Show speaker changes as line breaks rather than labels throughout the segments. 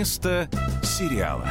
Место сериала.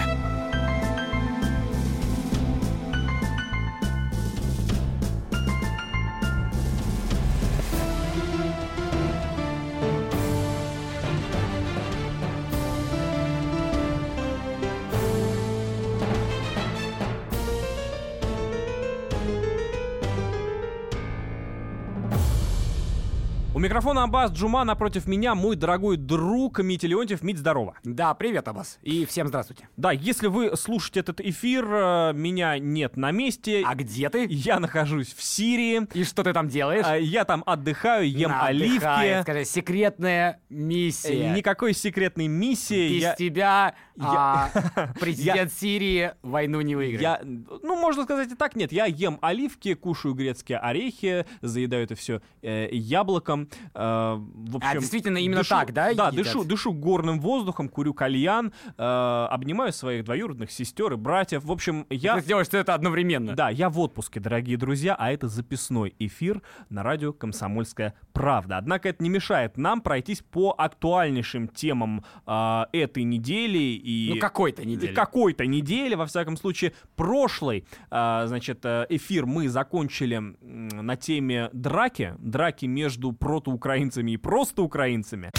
У микрофона Аббас Джума, напротив меня мой дорогой друг Митя Леонтьев. Мить, здорово.
Да, привет, Абас. И всем здравствуйте.
Да, если вы слушаете этот эфир, э, меня нет на месте.
А где ты?
Я нахожусь в Сирии.
И что ты там делаешь?
А, Я там отдыхаю, ем
На,
оливки.
Скажи, секретная
Э,
миссия.
Никакой секретной миссии.
Без
Я-
тебя
я-
а, президент Сирии войну не выиграет.
Я, ну, можно сказать и так, нет, я ем оливки, кушаю грецкие орехи, заедаю это все яблоком. Э, в общем,
А, действительно, именно
дышу-
так, да,
Да,
едят?
дышу, дышу горным воздухом, курю кальян, э, обнимаю своих двоюродных сестер и братьев. В общем, я...
Ты сделаешь это одновременно.
Да, я в отпуске, дорогие друзья, а это записной эфир на радио «Комсомольская правда». Однако это не мешает нам пройтись по актуальнейшим темам э, этой недели и...
Ну, какой-то недели.
Какой-то недели, во всяком случае. Прошлый, э, значит, э, эфир мы закончили на теме драки. Драки между протоукраинцами и просто украинцами.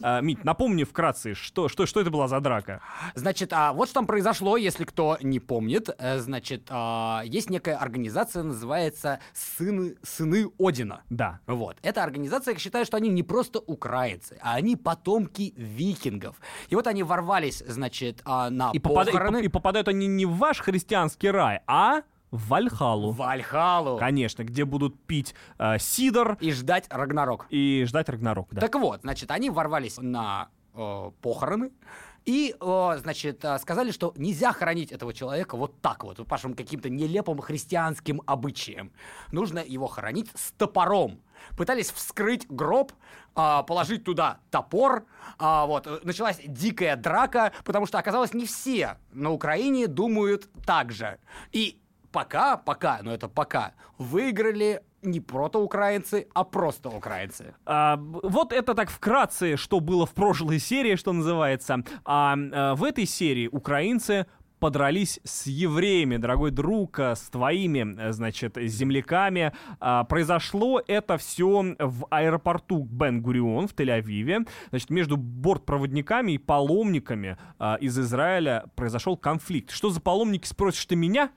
Э, Мить, напомни вкратце, что, что, что это была за драка?
Значит, а вот что там произошло, если кто не помнит. Э, Значит, а, есть некая организация, называется «Сыны, Сыны Одина».
Да.
Вот. Эта организация считает, что они не просто украинцы, а они потомки викингов. И вот они ворвались, значит, а, на
И, попада- и
похороны
и попадают они не в ваш христианский рай, а в Вальхалу.
Вальхалу
Конечно, где будут пить э, сидор
и ждать Рагнарок.
и ждать Рагнарок. Да.
Так вот, значит, они ворвались на э, похороны и, э, значит, э, сказали, что нельзя хоронить этого человека вот так вот, по вашим каким-то нелепым христианским обычаям. Нужно его хоронить с топором. Пытались вскрыть гроб, а, положить туда топор. вот э, началась дикая драка, потому что оказалось не все на Украине думают так же. И пока, пока, но это пока выиграли не протоукраинцы, а просто украинцы.
А, вот это так вкратце, что было в прошлой серии, что называется. А, э, в этой серии украинцы подрались с евреями, дорогой друг, э, с твоими, э, значит, земляками. А, произошло это все в аэропорту Бен-Гурион в Тель-Авиве. Значит, между бортпроводниками и паломниками а, из Израиля произошел конфликт. Что за паломники, спросишь ты меня?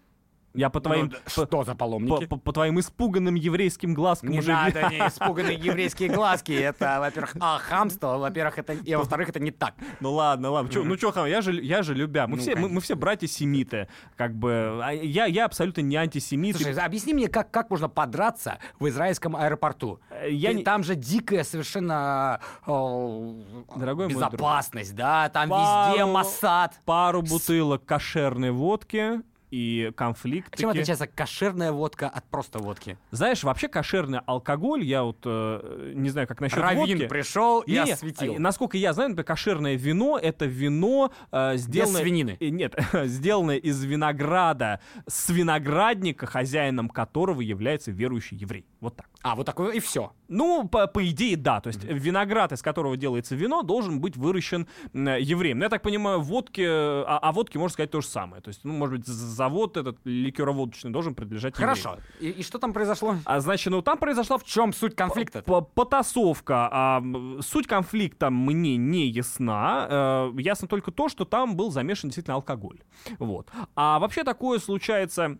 Я по твоим...
Ну,
по-
что за паломники?
по, по- по твоим испуганным еврейским глазкам
Не
уже
надо, не испуганные еврейские глазки. Это, во-первых, а, хамство, во-первых, это, и во-вторых, это не так.
Ну ладно, ладно. Чё, ну что, я же, я же любя. Мы,
Ну,
все, мы, мы все братья-семиты. Как бы. а Я, я абсолютно не антисемит.
Слушай, объясни мне, как, как можно подраться в израильском аэропорту?
Э, я не-
Там же дикая совершенно о,
Дорогой мой друг.
безопасность, да? Там
Пару-
везде Моссад.
Пару бутылок кошерной водки и конфликт.
Чем отличается кошерная водка от просто водки?
Знаешь, вообще кошерный алкоголь, я вот э, не знаю, как насчет
Раввин
водки.
пришел и
Не-не,
осветил.
э, Насколько я знаю, например, кошерное вино это вино э, сделанное...
свинины.
э, Нет, сделанное из винограда с виноградника, хозяином которого является верующий еврей. Вот так.
А, вот такое и все.
Ну, по, по идее, да. То есть виноград, из которого делается вино, должен быть выращен м, евреем. Ну, я так понимаю, водки, э, о, о водке можно сказать то же самое. То есть, ну, может быть, завод этот ликероводочный должен принадлежать евреям.
Хорошо. И, и что там произошло?
А значит, ну там произошла в
чем суть конфликта?
П- Потасовка. А, суть конфликта мне не ясна. Э, ясно только то, что там был замешан действительно алкоголь. Вот. А вообще такое случается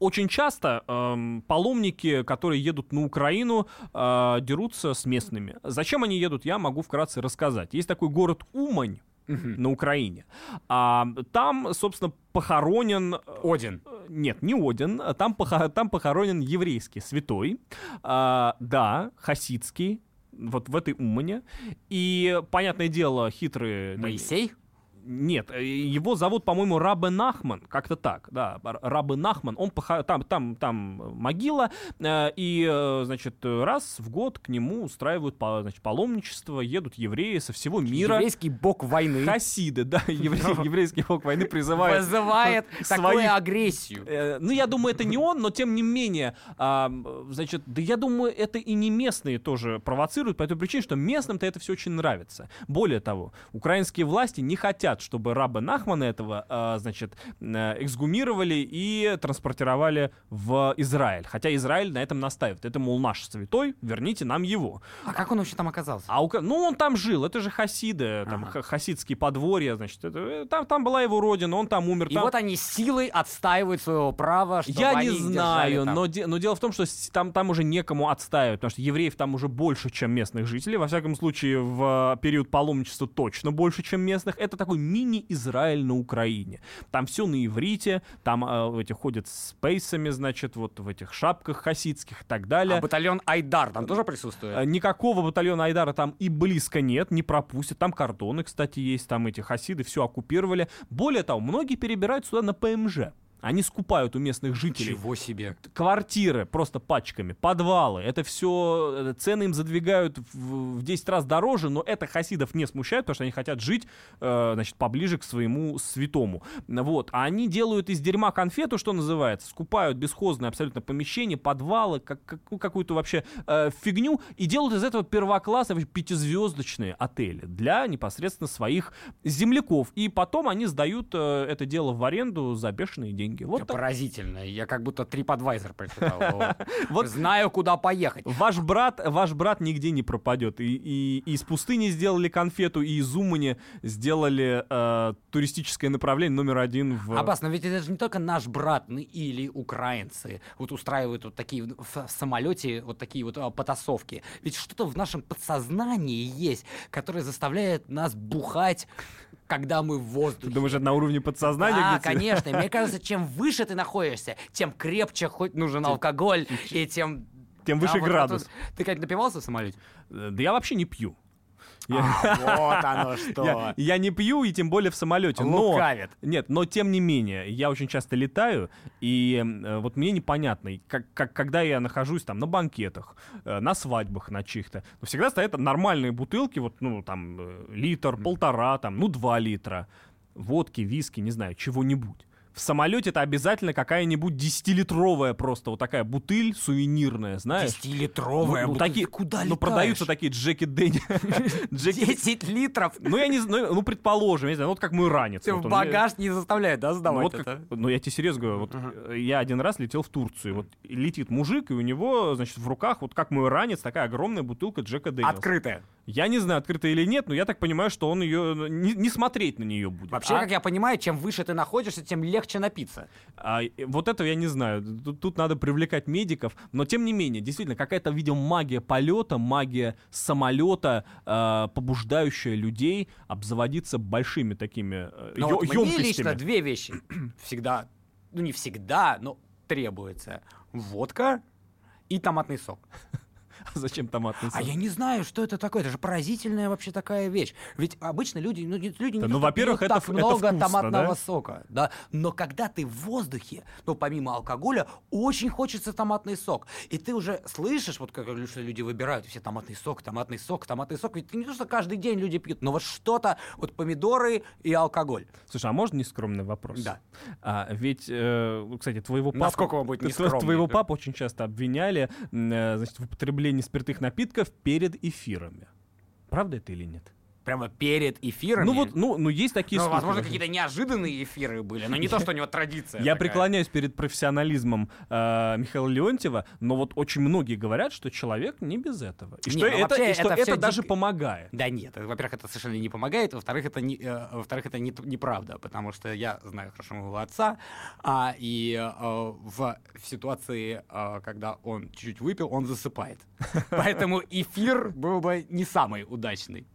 очень часто эм, паломники, которые едут на Украину, э, дерутся с местными. Зачем они едут, я могу вкратце рассказать. Есть такой город Умань на Украине. А, там, собственно, похоронен... э,
Один.
нет, не Один. Там, похо- там похоронен еврейский святой. А, да, хасидский. Вот в этой Умане. И, понятное дело, хитрые...
Моисей?
Нет, э, его зовут, по-моему, Рабе Нахман, как-то так, да, Рабе Нахман, он поха- там, там, там могила, э, и, э, значит, раз в год к нему устраивают значит, паломничество, едут евреи со всего мира.
Еврейский бог войны
Хасиды, да, евре- еврейский бог войны призывает
вызывает такую агрессию.
Ну, я думаю, это не он, но тем не менее, значит, да я думаю, это и не местные тоже провоцируют по той причине, что местным-то это все очень нравится. Более того, украинские власти не хотят, чтобы раба Нахмана этого, а, значит, э, эксгумировали и транспортировали в Израиль. Хотя Израиль на этом настаивает. Это, мол, наш святой, верните нам его.
А как он вообще там оказался?
А ука- ну, он там жил, это же хасиды, там,
Ага.
ха- хасидские подворья, значит, это- э, там, там была его родина, он там умер.
И
там-
вот они силой отстаивают своего права, чтобы
Я не знаю,
там.
но, де- но дело в том, что там, там уже некому отстаивать, потому что евреев там уже больше, чем местных жителей. Во всяком случае, в э, период паломничества точно больше, чем местных. Это такой мини-Израиль на Украине. Там все на иврите, там э, эти ходят с пейсами, значит, вот в этих шапках хасидских и так далее.
А батальон Айдар там тоже присутствует?
Э, Никакого батальона Айдара там и близко нет, не пропустят. Там кордоны, кстати, есть, там эти хасиды все оккупировали. Более того, многие перебирают сюда на ПМЖ. Они скупают у местных жителей
Ничего себе.
квартиры просто пачками, подвалы, это все, цены им задвигают в, в 10 раз дороже, но это хасидов не смущает, потому что они хотят жить, э, значит, поближе к своему святому. Вот. А они делают из дерьма конфету, что называется, скупают бесхозное абсолютно помещение, подвалы, как, как- ну, какую-то вообще э, фигню, и делают из этого первоклассовые пятизвездочные отели для непосредственно своих земляков. И потом они сдают э, это дело в аренду за бешеные деньги. Вот
Это
так.
поразительно. Я как будто TripAdvisor прочитал. Вот.
Вот
Знаю, куда поехать.
Ваш брат, ваш брат нигде не пропадет. И, и- и из пустыни сделали конфету, и из Умани сделали э, туристическое направление номер один в...
Аббас, но ведь это же не только наш брат ну, или украинцы вот устраивают вот такие в в самолете вот такие вот а, потасовки. Ведь что-то в нашем подсознании есть, которое заставляет нас бухать, когда мы в
Ты
воздухе.
думаешь, это на уровне подсознания?
Да, конечно. И Мне кажется, чем выше ты находишься, тем крепче хоть нужен алкоголь, и тем...
Тем выше
Да,
градус.
вот. Ты как напивался в самолете?
Э, Да я вообще не пью. Я,
А, вот оно
я-
что.
я не пью, и тем более в самолете. Но,
Лукавит.
нет, но тем не менее, я очень часто летаю, и э, вот мне непонятно, как, как, когда я нахожусь там на банкетах, э, на свадьбах на чьих-то, ну, всегда стоят нормальные бутылки, вот, ну, там, э, литр, полтора, там, ну, два литра водки, виски, не знаю, чего-нибудь. В самолете это обязательно какая-нибудь десятилитровая просто вот такая бутыль сувенирная, знаешь?
Десятилитровая.
Ну,
бутыль.
такие,
Куда
ну,
летаешь?
продаются такие Джеки Дэнни. Джеки
10 литров.
ну, я не знаю, ну, предположим, я не знаю, ну, вот как мой ранец.
В багаж не заставляет, да,
Ну,
сдавать это?
ну, я тебе серьезно говорю, вот э, я один раз летел в Турцию, вот летит мужик, и у него, значит, в руках, вот как мой ранец, такая огромная бутылка Джека Дэниелса.
Открытая.
Я не знаю, открыта или нет, но я так понимаю, что он ее, не, не смотреть на нее будет.
Вообще,
А-
как я понимаю, чем выше ты находишься, тем легче напиться.
А, э, вот этого я не знаю. Тут, тут надо привлекать медиков. Но тем не менее, действительно, какая-то, видимо, магия полета, магия самолета, э, побуждающая людей обзаводиться большими такими э,
Но
ё-
вот мне лично две вещи всегда, ну не всегда, но требуется. Водка и томатный сок.
Зачем томатный
А
сок?
я не знаю, что это такое. Это же поразительная вообще такая вещь. Ведь обычно люди, ну, не- люди не
Да,
то,
ну, во-первых, это
так
это
много
вкусно,
томатного
да?
сока, да. Но когда ты в воздухе, ну помимо алкоголя, очень хочется томатный сок, и ты уже слышишь, вот как люди выбирают все томатный сок, томатный сок, томатный сок. Ведь не то, что каждый день люди пьют, но вот что-то, вот помидоры и алкоголь.
Слушай, а можно нескромный вопрос?
Да.
А, ведь, э, кстати, твоего папу...
Насколько он будет нескромный?
Твоего папу очень часто обвиняли э, значит, в употреблении спиртных напитков перед эфирами. Правда это или нет?
Прямо перед эфирами.
Ну вот, ну, ну есть такие
Ну, возможно, какие-то неожиданные эфиры были, но не то, что у него традиция.
Я
такая.
преклоняюсь перед профессионализмом э, Михаила Леонтьева, но вот очень многие говорят, что человек не без этого. И
Не,
что
ну
это, и что
это
это даже помогает.
Да нет, во-первых, это совершенно не помогает, во-вторых, это не, э, во-вторых, это не, неправда, потому что я знаю хорошо моего отца, а, и э, в, в ситуации, э, когда он чуть-чуть выпил, он засыпает. Поэтому эфир был бы не самый удачный.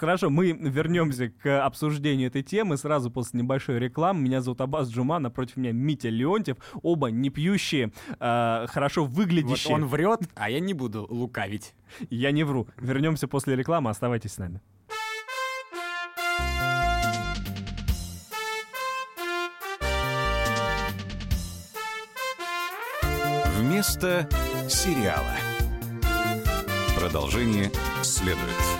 Хорошо, мы вернемся к обсуждению этой темы сразу после небольшой рекламы. Меня зовут Абаз Джума, напротив меня Митя Леонтьев. Оба не пьющие, э, хорошо выглядящие.
Вот он врет, а я не буду лукавить.
Я не вру. Вернемся после рекламы, оставайтесь с нами.
Вместо сериала. Продолжение следует.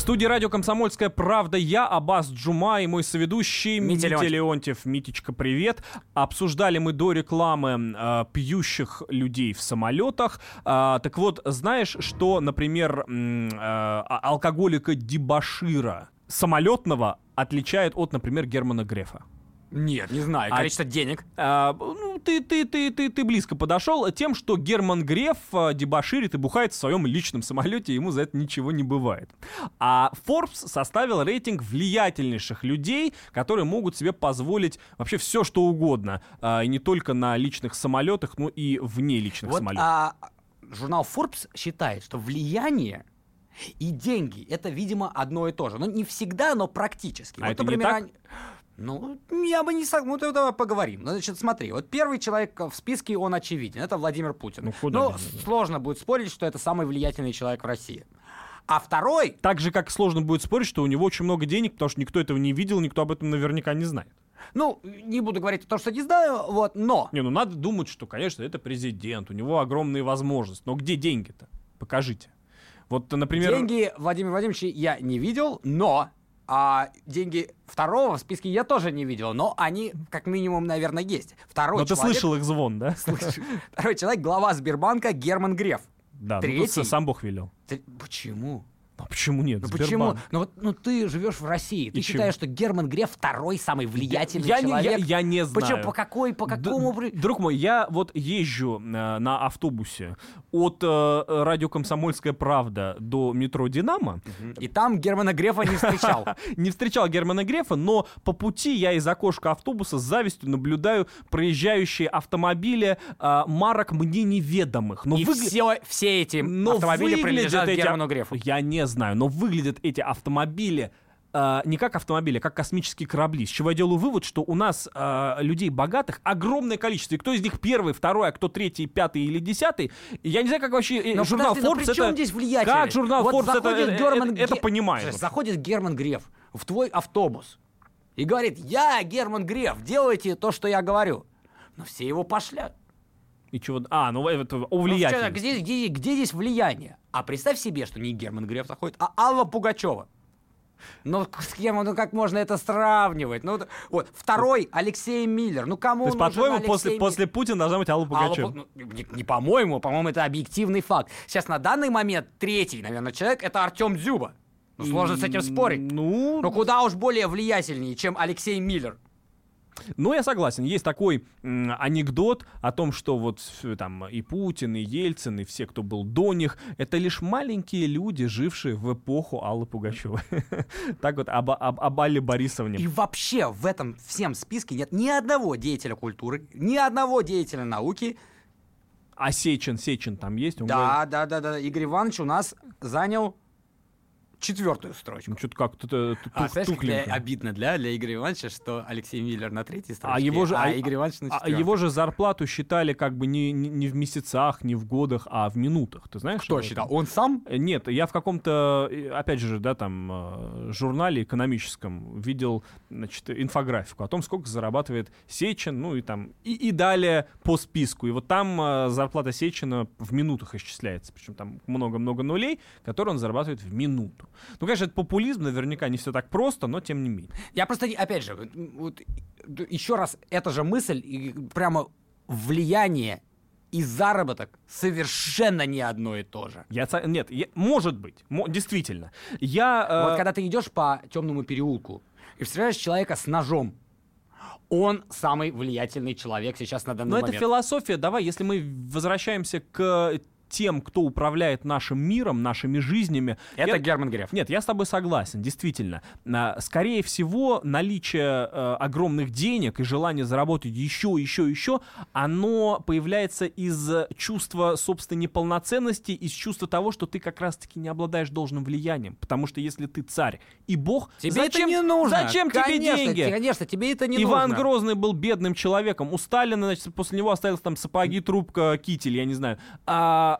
В студии радио «Комсомольская правда» я, Абаз Джума и мой соведущий
Митя
Митя
Леонтьев.
Митечка, привет. Обсуждали мы до рекламы э, пьющих людей в самолетах. А, так вот, знаешь, что, например, э, а- алкоголика Дебашира самолетного отличает от, например, Германа Грефа?
Нет, не знаю.
А-
Количество денег.
А, ну, ты, ты, ты, ты, ты близко подошел тем, что Герман Греф а, дебоширит и бухает в своем личном самолете, ему за это ничего не бывает. А Forbes составил рейтинг влиятельнейших людей, которые могут себе позволить вообще все, что угодно. А, и не только на личных самолетах, но и вне личных
Вот
самолетов.
а, журнал Forbes считает, что влияние и деньги это, видимо, одно и то же. Ну, не всегда, но практически.
А
вот,
это не
например,
так?
Ну, я бы не сог... Ну, давай поговорим. Значит, смотри, вот первый человек в списке, он очевиден. Это Владимир Путин.
Ну, куда него?
сложно будет спорить, что это самый влиятельный человек в России. А второй,
Так же, как сложно будет спорить, что у него очень много денег, потому что никто этого не видел, никто об этом наверняка не знает.
ну, не буду говорить то, что не знаю, вот, но...
Не, ну надо думать, что, конечно, это президент, у него огромные возможности. Но где деньги-то? Покажите. Вот, например...
Деньги Владимира Владимировича я не видел, но а, деньги второго в списке я тоже не видел, но они как минимум, наверное, есть. Второй
Но ты
человек,
слышал их звон, да?
Слышу. Второй человек, глава Сбербанка Герман Греф.
Да, ну
Третий?
тут сам Бог велел.
Ты- почему?
А почему нет?
Ну
Сбербанк.
почему? Ну вот ну, ты живешь в России, ты
И
считаешь, что Герман Греф второй самый влиятельный
я, не,
человек?
я, я не знаю.
Почему? По какой, по
Д-
какому... при-
Друг мой, я вот езжу э, на автобусе от э, радио «Комсомольская правда» до метро «Динамо».
И там Германа Грефа не встречал.
Не встречал Германа Грефа, но по пути я из окошка автобуса с завистью наблюдаю проезжающие автомобили э, марок мне неведомых. Но
И
выгля-
все, все эти
Но
автомобили принадлежат
эти-
Герману Грефу.
Я не знаю, но выглядят эти автомобили э, не как автомобили, а как космические корабли. С чего я делаю вывод, что у нас э, людей богатых огромное количество. И кто из них первый, второй, а кто третий, пятый или десятый, я не знаю, как вообще э,
Но
журнал
подожди,
Forbes это...
здесь?
Как журнал
Вот
Forbes это, э,
Герман
это, это понимает?
Слушай, Заходит Герман Греф в твой автобус и говорит, я Герман Греф, делайте то, что я говорю. Но все его пошлят.
И чего? А, ну это о
Ну,
влиятельности.
что, где, где- где здесь влияние? А представь себе, что не Герман Греф заходит, а Алла Пугачева. Ну, с кем, ну как можно это сравнивать? Ну, вот, второй Алексей Миллер. Ну, кому
То есть, по-твоему, после,
Миллер?
после Путина должна быть Алла
Алла
Пугачева?
Пу- ну, не, не по-моему, по-моему, это объективный факт. Сейчас на данный момент третий, наверное, человек это Артем Дзюба. Ну, сложно с этим спорить.
Ну,
Но куда уж более влиятельнее, чем Алексей Миллер.
Ну, я согласен. Есть такой анекдот о том, что вот там и Путин, и Ельцин, и все, кто был до них, это лишь маленькие люди, жившие в эпоху Аллы Пугачевой. Так вот, об, об, об Алле Борисовне.
И вообще в этом всем списке нет ни одного деятеля культуры, ни одного деятеля науки.
А Сечин, Сечин там есть? Он
Да, да, да, да. Игорь Иванович у нас занял четвертую строчку.
Ну, что-то как тут
А, знаешь, как для-
тухленько.
обидно для, для Игоря Ивановича, что Алексей Миллер на третьей строчке,
А его же,
а Игорь Иванович на
а
четвертой.
его же зарплату считали как бы не, не, не в месяцах, не в годах, а в минутах. Ты знаешь?
Кто считал? Он сам?
Э, Нет, я в каком-то, э, опять же, да, там, э, журнале экономическом видел, значит, инфографику о том, сколько зарабатывает Сечин, ну и там, и, и далее по списку. И вот там зарплата Сечина в минутах исчисляется, причем там много-много нулей, которые он зарабатывает в минуту. Ну, конечно, это популизм, наверняка не все так просто, но тем не менее.
Я просто, опять же, вот, еще раз, эта же мысль, и прямо влияние и заработок совершенно не одно и то же.
Я, нет, я- может быть, действительно. Я... э,
Вот когда ты идешь по темному переулку и встречаешь человека с ножом, он самый влиятельный человек сейчас на данный
Но это
момент.
философия. Давай, если мы возвращаемся к тем, кто управляет нашим миром, нашими жизнями.
Это
я-
Герман Греф.
Нет, я с тобой согласен, действительно. А, Скорее всего, наличие э, огромных денег и желание заработать еще, еще, еще, оно появляется из чувства собственной неполноценности, из чувства того, что ты как раз-таки не обладаешь должным влиянием. Потому что если ты царь и бог,
Тебе
зачем,
это не нужно.
зачем тебе
Конечно,
деньги?
те- Конечно, тебе это не
Иван
нужно.
Грозный был бедным человеком. У Сталина, значит, после него остались там сапоги, трубка, китель, я не знаю. А,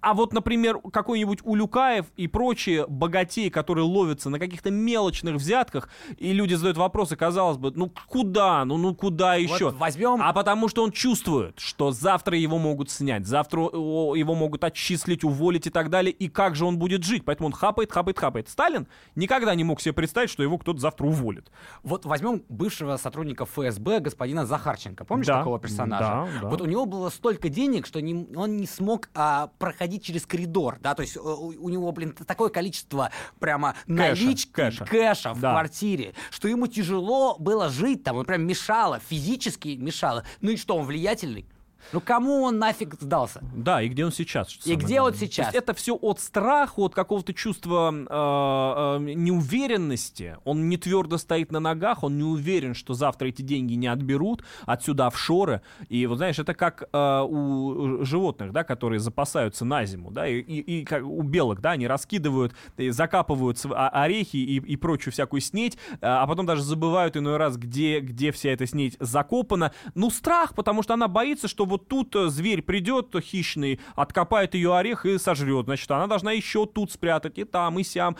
а вот, например, какой-нибудь Улюкаев и прочие богатеи, которые ловятся на каких-то мелочных взятках, и люди задают вопросы, казалось бы, ну куда, ну, ну куда еще?
Вот возьмем...
А потому что он чувствует, что завтра его могут снять, завтра его могут отчислить, уволить и так далее, и как же он будет жить. Поэтому он хапает, хапает, хапает. Сталин никогда не мог себе представить, что его кто-то завтра уволит.
Вот возьмем бывшего сотрудника ФСБ господина Захарченко. Помнишь
Да,
такого персонажа?
да, да.
Вот у него было столько денег, что не- он не смог а, проходить через коридор, да, то есть э, у, у него, блин, такое количество прямо налички,
кэша.
кэша в
Да.
квартире, что ему тяжело было жить там, он прям мешало, физически мешало. Ну и что, он влиятельный? Ну кому он нафиг сдался?
Да, и где он сейчас?
И где
главное.
он сейчас?
То есть это все от страха, от какого-то чувства э, э, неуверенности. Он не твердо стоит на ногах, он не уверен, что завтра эти деньги не отберут отсюда офшоры. И вот знаешь, это как э, у животных, да, которые запасаются на зиму, да, и, и- и как у белок, да, они раскидывают, и закапывают а- орехи и, и прочую всякую снеть, а потом даже забывают иной раз, где, где вся эта снеть закопана. Ну, страх, потому что она боится, что вот тут э, зверь придет э, хищный, откопает ее орех и сожрет. Значит, она должна еще тут спрятать, и там, и сям.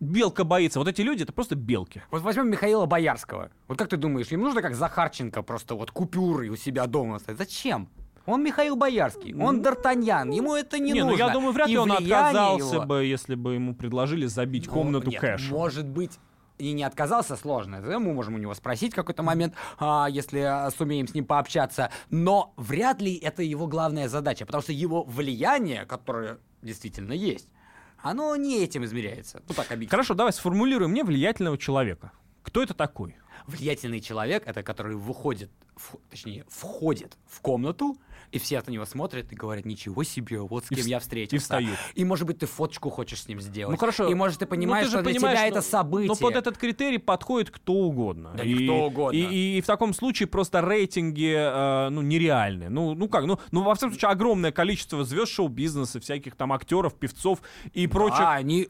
Белка боится. Вот эти люди, это просто белки.
Вот возьмем Михаила Боярского. Вот как ты думаешь, им нужно как Захарченко просто вот купюры у себя дома ставить? Зачем? Он Михаил Боярский, он Д'Артаньян, ему это не,
Не, ну
нужно.
я думаю, вряд ли он отказался
его-
бы, если бы ему предложили забить
Ну,
комнату
нет,
кэша.
Может быть, и не отказался, сложно. Это Мы можем у него спросить в какой-то момент, а, если а, сумеем с ним пообщаться. Но вряд ли это его главная задача, потому что его влияние, которое действительно есть, оно не этим измеряется. Ну так объективно.
Хорошо, давай сформулируем мне влиятельного человека. Кто это такой?
Влиятельный человек — это который выходит, в- точнее, входит в комнату, и все от него смотрят и говорят, ничего себе, вот с
И
кем
вс-
я
и
встретился.
встают.
И, может быть, ты фоточку хочешь с ним сделать.
Ну хорошо.
И, может, ты понимаешь,
Ну, ты
что для
понимаешь,
тебя
ну,
это событие.
Но под этот критерий подходит кто угодно.
Да
и,
кто угодно.
И, и в таком случае просто рейтинги э, ну, нереальные. Ну, ну как, ну, ну, во всяком случае, огромное количество звезд шоу-бизнеса, всяких там актеров, певцов и прочих.
Да, они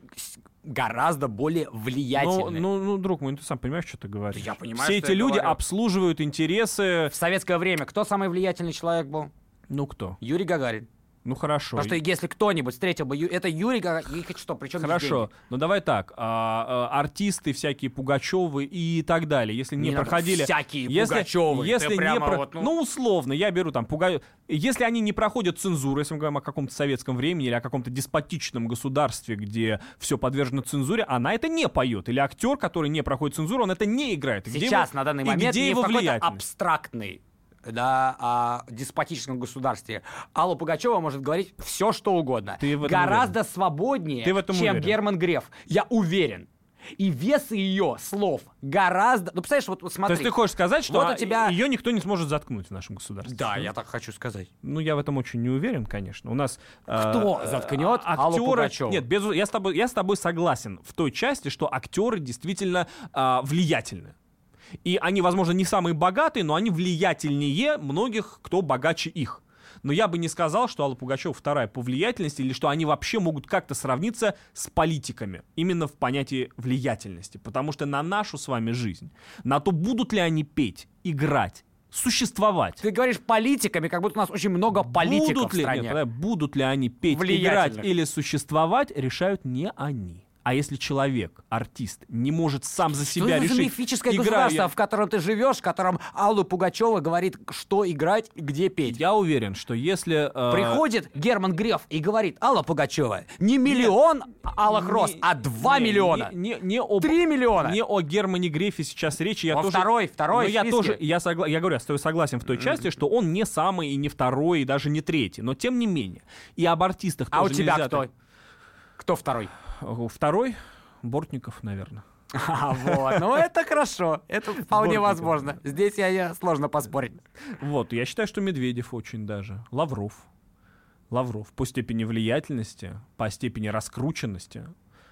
гораздо более
Ну,
влиятельны.
ну, ну, друг мой, ну, ты сам понимаешь, что ты говоришь.
я понимаю,
Все эти люди
говорю.
обслуживают интересы...
В советское время кто самый влиятельный человек был?
Ну, кто?
Юрий Гагарин.
Ну, хорошо.
Потому что если кто-нибудь встретил бы... Ю- Это Юрий Гагарин. И что, причем
Хорошо, ну давай так, а, а, артисты всякие Пугачевы и так далее, если не,
Не
проходили,
всякие
если,
Пугачевы,
если не про-
вот, ну-
ну... условно, я беру там Пуга... если они не проходят цензуру, если мы говорим о каком-то советском времени или о каком-то деспотичном государстве, где все подвержено цензуре, она это не поет, или актер, который не проходит цензуру, он это не играет. И где
Сейчас,
его-
на данный
и
момент,
где
не
его
в какой-то
влиятельность?
Да, а, деспотическом государстве. Алла Пугачева может говорить все, что угодно.
Ты
Гораздо свободнее,
Ты
чем
уверен?
Герман Греф. Я уверен. И вес ее слов гораздо... Ну, представляешь, вот, вот
То
смотри.
есть ты хочешь сказать, что
Вот у тебя-
ее никто не сможет заткнуть в нашем государстве?
Да, я так хочу сказать.
Ну, я в этом очень не уверен, конечно. У нас...
Кто
э,
заткнет
а-
Аллу Пугачеву?
Нет, без, я, с тобой, я с тобой согласен в той части, что актеры действительно а, влиятельны. И они, возможно, не самые богатые, но они влиятельнее многих, кто богаче их. Но я бы не сказал, что Алла Пугачева вторая по влиятельности, или что они вообще могут как-то сравниться с политиками. Именно в понятии влиятельности. Потому что на нашу с вами жизнь, на то, будут ли они петь, играть, существовать.
Ты говоришь политиками, как будто у нас очень много политиков
будут
в
ли,
стране.
нет, будут ли они петь, играть или существовать, решают не они. А если человек, артист, не может сам за
Что
себя
это за
решить,
мифическое
играю
государство,
я-
в котором ты живешь, в котором Алла Пугачева говорит, что играть, где петь?
Я уверен, что если... э,
Приходит Герман Греф и говорит, Алла Пугачева, не миллион алых
не-
роз, а два
не-
миллиона.
Не, не, не об-
Три миллиона.
Не о Германе Грефе сейчас речь. Я
Он
тоже,
второй, второй
Но я тоже, я, согла- я говорю, я с тобой согласен в той части, что он не самый и не второй, и даже не третий. Но тем не менее. И об артистах
А у
тоже
тебя
нельзя
кто?
так-
Кто второй?
Э, Второй? Бортников, наверное.
А, вот. Ну, это хорошо. Это вполне
Бортников.
возможно. Здесь я, я сложно поспорить.
Вот, я считаю, что Медведев очень даже. Лавров. Лавров по степени влиятельности, по степени раскрученности.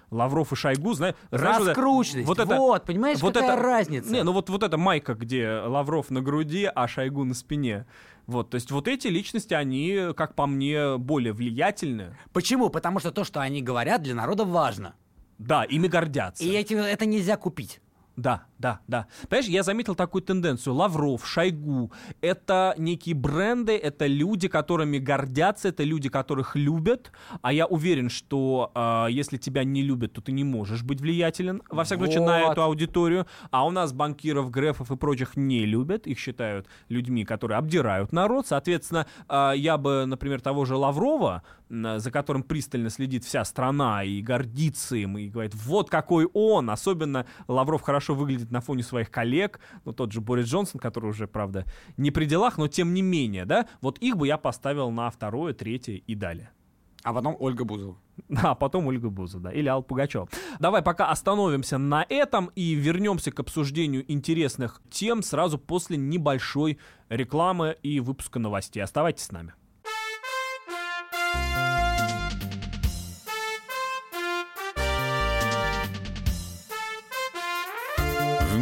Лавров и Шойгу, знаешь, знаешь, вот это-
Раскрученность. Вот, понимаешь,
вот
какая
это-
разница?
Не, ну вот, вот эта майка, где Лавров на груди, а Шойгу на спине. Вот, то есть вот эти личности, они, как по мне, более влиятельны.
Почему? Потому что то, что они говорят, для народа важно.
Да, ими гордятся.
И эти, это нельзя купить.
Да, да, да. Понимаешь, я заметил такую тенденцию. Лавров, Шойгу — это некие бренды, это люди, которыми гордятся, это люди, которых любят. А я уверен, что э, если тебя не любят, то ты не можешь быть влиятелен, во всяком случае, на
Вот.
эту аудиторию. А у нас банкиров, грефов и прочих не любят. Их считают людьми, которые обдирают народ. Соответственно, э, я бы, например, того же Лаврова, за которым пристально следит вся страна и гордится им, и говорит, вот какой он. Особенно Лавров хорошо выглядит на фоне своих коллег. Ну, тот же Борис Джонсон, который уже, правда, не при делах, но тем не менее, да. Вот их бы я поставил на второе, третье и далее.
А потом Ольга Бузова.
А потом Ольга Буза, да, или Алла Пугачева. Давай пока остановимся на этом и вернемся к обсуждению интересных тем сразу после небольшой рекламы и выпуска новостей. Оставайтесь с нами.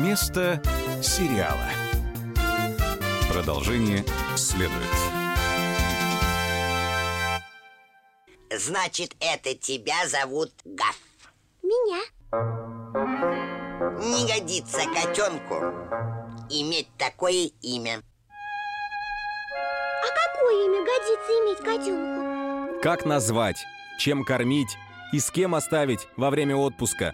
Вместо сериала. Продолжение следует.
Значит, это тебя зовут Гаф.
Меня.
Не годится котенку иметь такое имя.
А какое имя годится иметь котенку?
Как назвать, чем кормить и с кем оставить во время отпуска.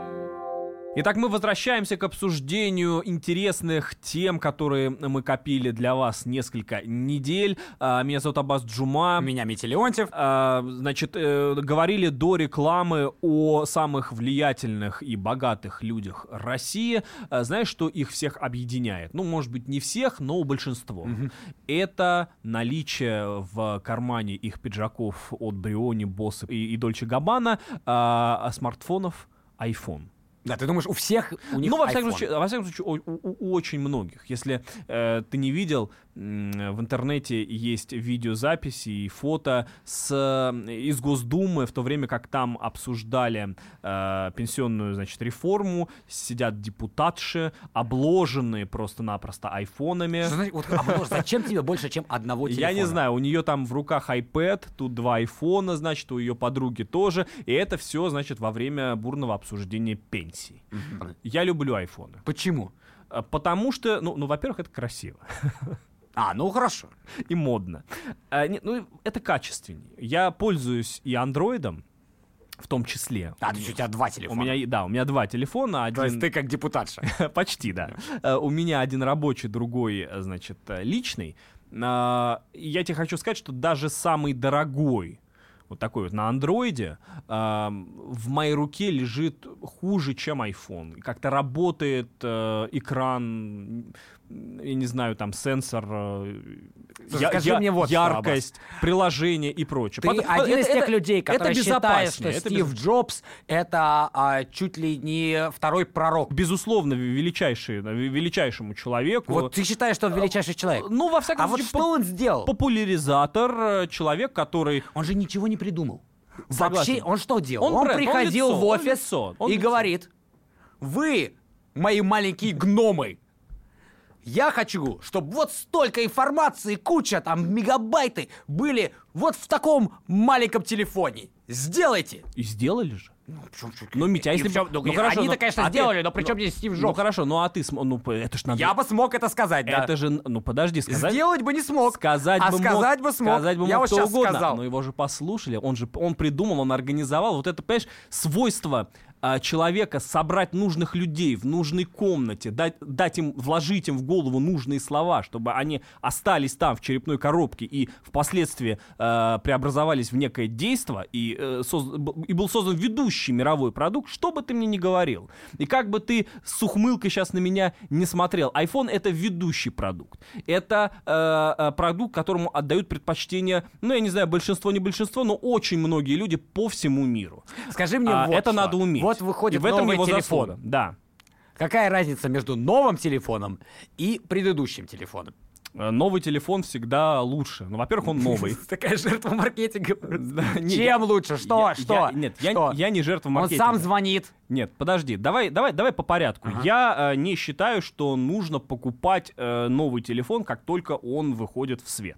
Итак, мы возвращаемся к обсуждению интересных тем, которые мы копили для вас несколько недель. А, Меня зовут Аббас Джума.
Меня Митя Леонтьев.
А, Значит, э, говорили до рекламы о самых влиятельных и богатых людях России. А, Знаешь, что их всех объединяет? Ну, может быть, не всех, но большинство. Это наличие в кармане их пиджаков от Бриони, Босс и, и Дольче Габбана смартфонов iPhone.
Да, ты думаешь, у всех у них
Ну, во всяком
iPhone?
случае, во всяком случае, у, у- у очень многих. Если э, ты не видел, в интернете есть видеозаписи и фото с, э, из Госдумы, в то время как там обсуждали э, пенсионную, значит, реформу, сидят депутатши, обложенные просто-напросто айфонами.
Что значит, вот, обложь, зачем тебе больше, чем одного телефона?
Я не знаю, у нее там в руках iPad, тут два айфона, значит, у ее подруги тоже. И это все, значит, во время бурного обсуждения пенсий. Я люблю айфоны.
Почему?
А, Потому что, ну, ну во-первых, это красиво
А, ну хорошо.
и модно. А, не- ну, это качественнее. Я пользуюсь и андроидом, в том числе.
А, то есть у тебя два
У
телефона.
меня, и- да, у меня два телефона.
То есть
Один...
ты как депутатша.
Почти, да. Э, У меня один рабочий, другой, э, значит, э, личный. А, Я тебе хочу сказать, что даже самый дорогой вот такой вот на андроиде, ам, в моей руке лежит хуже, чем iPhone. Как-то работает э, экран, я не знаю, там сенсор, э,
Слушай, скажи мне вот
яркость, приложение и прочее.
Ты
Потом-
один
это-
из тех
это-
людей, которые
это
считают, что
это
Стив
без-
Джобс это а, чуть ли не второй пророк.
безусловно, величайший, величайшему человеку.
Вот ты считаешь, что он величайший человек.
Ну, во всяком
А вот
случае,
что он сделал?
популяризатор, э, человек, который...
Он же ничего не придумал.
Согласен.
Вообще, он что делал?
Он
Он,
бренд, он
приходил
лицо,
в
он
офис
лицо, он
и
лицо.
говорит, вы, мои маленькие гномы, я хочу, чтобы вот столько информации, куча, там, мегабайты были вот в таком маленьком телефоне. Сделайте.
И сделали же.
Ну, причём-
Ну, Митя, а если... бы-
ну,
ну, хорошо,
Они-то,
ну,
конечно,
а ты-
сделали, но при чем
ну,
здесь Стив
Ну,
Джобс?
хорошо, ну, а ты... см- Ну, это ж надо...
Я бы смог это сказать, да.
Это же... Ну, подожди, сказать...
Сделать бы не смог.
Сказать
а
бы
сказать
мог,
бы смог.
Сказать бы
я
мог
вот
кто
сейчас
угодно.
сказал.
Но его же послушали. Он же он придумал, он организовал. Вот это, понимаешь, свойство человека собрать нужных людей в нужной комнате, дать, дать им, вложить им в голову нужные слова, чтобы они остались там, в черепной коробке, и впоследствии э, преобразовались в некое действо и, э, соз- и был создан ведущий мировой продукт, что бы ты мне ни говорил. И как бы ты с ухмылкой сейчас на меня не смотрел, iPhone это ведущий продукт. Это э, э, продукт, которому отдают предпочтение, ну, я не знаю, большинство, не большинство, но очень многие люди по всему миру.
Скажи мне
А,
вот
это
что.
надо уметь.
Вот выходит
и в этом
новый
его
телефон.
заслуга. Да.
Какая разница между новым телефоном и предыдущим телефоном?
Э, Новый телефон всегда лучше. Ну, во-первых, он новый.
Такая жертва маркетинга. Чем лучше? Что? что?
нет, я, не жертва
Он
маркетинга.
сам звонит.
Нет, подожди, давай, давай, давай по порядку. Я э, не считаю, что нужно покупать э, новый телефон, как только он выходит в свет.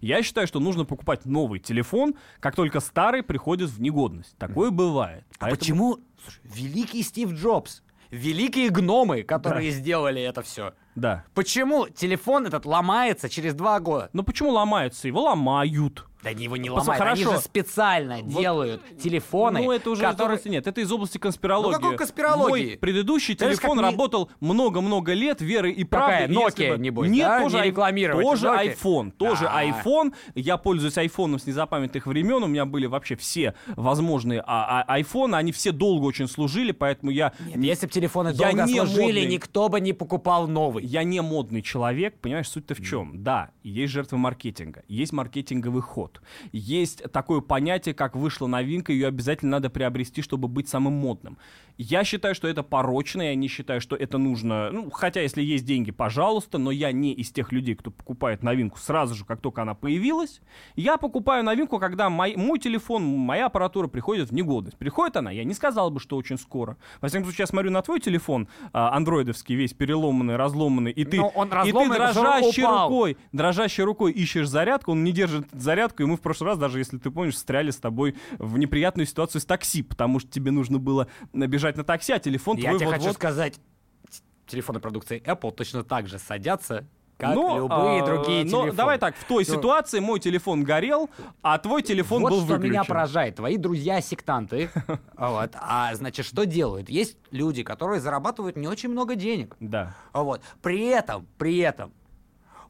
Я считаю, что нужно покупать новый телефон, как только старый приходит в негодность. Такое бывает.
А почему слушай, великий Стив Джобс, великие гномы, которые сделали это все,
Да.
почему телефон этот ломается через два года?
Но почему ломаются? Его ломают.
Да они его не
Просто
ломают, они
хорошо.
же специально делают телефоны,
Ну, это уже из
которые...
области- нет, это из области конспирологии.
Ну, какой конспирологии?
Мой предыдущий
Знаешь,
телефон
как
работал много-много лет, верой и
Какая?
и если
Nokia,
бы-
небось,
Нет,
да?
тоже,
Не рекламировать
тоже
Nokia?
iPhone, тоже
Да.
iPhone. Я пользуюсь айфоном с незапамятных времен, у меня были вообще все возможные а, а, айфоны, они все долго очень служили, поэтому я...
Нет, если бы телефоны
Я
долго
не
служили,
модный.
никто бы не покупал новый.
Я не модный человек, понимаешь, суть-то в чем? Да, есть жертвы маркетинга, есть маркетинговый ход, есть такое понятие, как вышла новинка, ее обязательно надо приобрести, чтобы быть самым модным. Я считаю, что это порочно, я не считаю, что это нужно, ну, хотя если есть деньги, пожалуйста, но я не из тех людей, кто покупает новинку сразу же, как только она появилась. Я покупаю новинку, когда мой, мой телефон, моя аппаратура приходит в негодность. Приходит она, я не сказал бы, что очень скоро. Во всяком случае, я смотрю на твой телефон, а, андроидовский, весь переломанный, разломанный, и ты,
Ну, он
и ты дрожащей рукой, дрожащей рукой ищешь зарядку, он не держит зарядку, и мы в прошлый раз, даже если ты помнишь, встряли с тобой в неприятную ситуацию с такси, потому что тебе нужно было бежать на такси, а телефон
Я
твой
тебе хочу
вот-вот
сказать, т- телефоны продукции Apple точно так же садятся, как
Ну,
любые
а,
другие
но
телефоны.
давай так, в той
Ну,
ситуации мой телефон горел, а твой телефон
вот
был
что
выключен.
меня поражает. Твои друзья-сектанты. вот. А значит, что делают? Есть люди, которые зарабатывают не очень много денег.
Да.
Вот. При этом, при этом,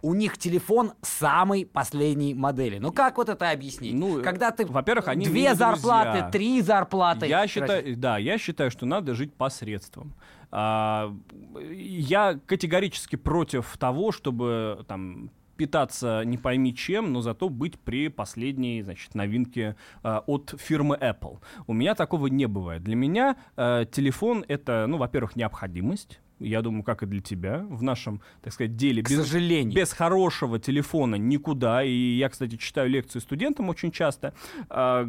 у них телефон самой последней модели. Ну как вот это объяснить?
Ну, э,
Когда ты
во-первых, они
две зарплаты,
друзья.
три зарплаты.
Я считаю, да, я считаю, что надо жить посредством. А, я категорически против того, чтобы там питаться не пойми чем, но зато быть при последней, значит, новинке а, от фирмы Apple. У меня такого не бывает. Для меня э, телефон это, ну, во-первых, необходимость. Я думаю, как и для тебя в нашем, так сказать, деле.
К сожалению.
без хорошего телефона никуда. И я, кстати, читаю лекции студентам очень часто. А,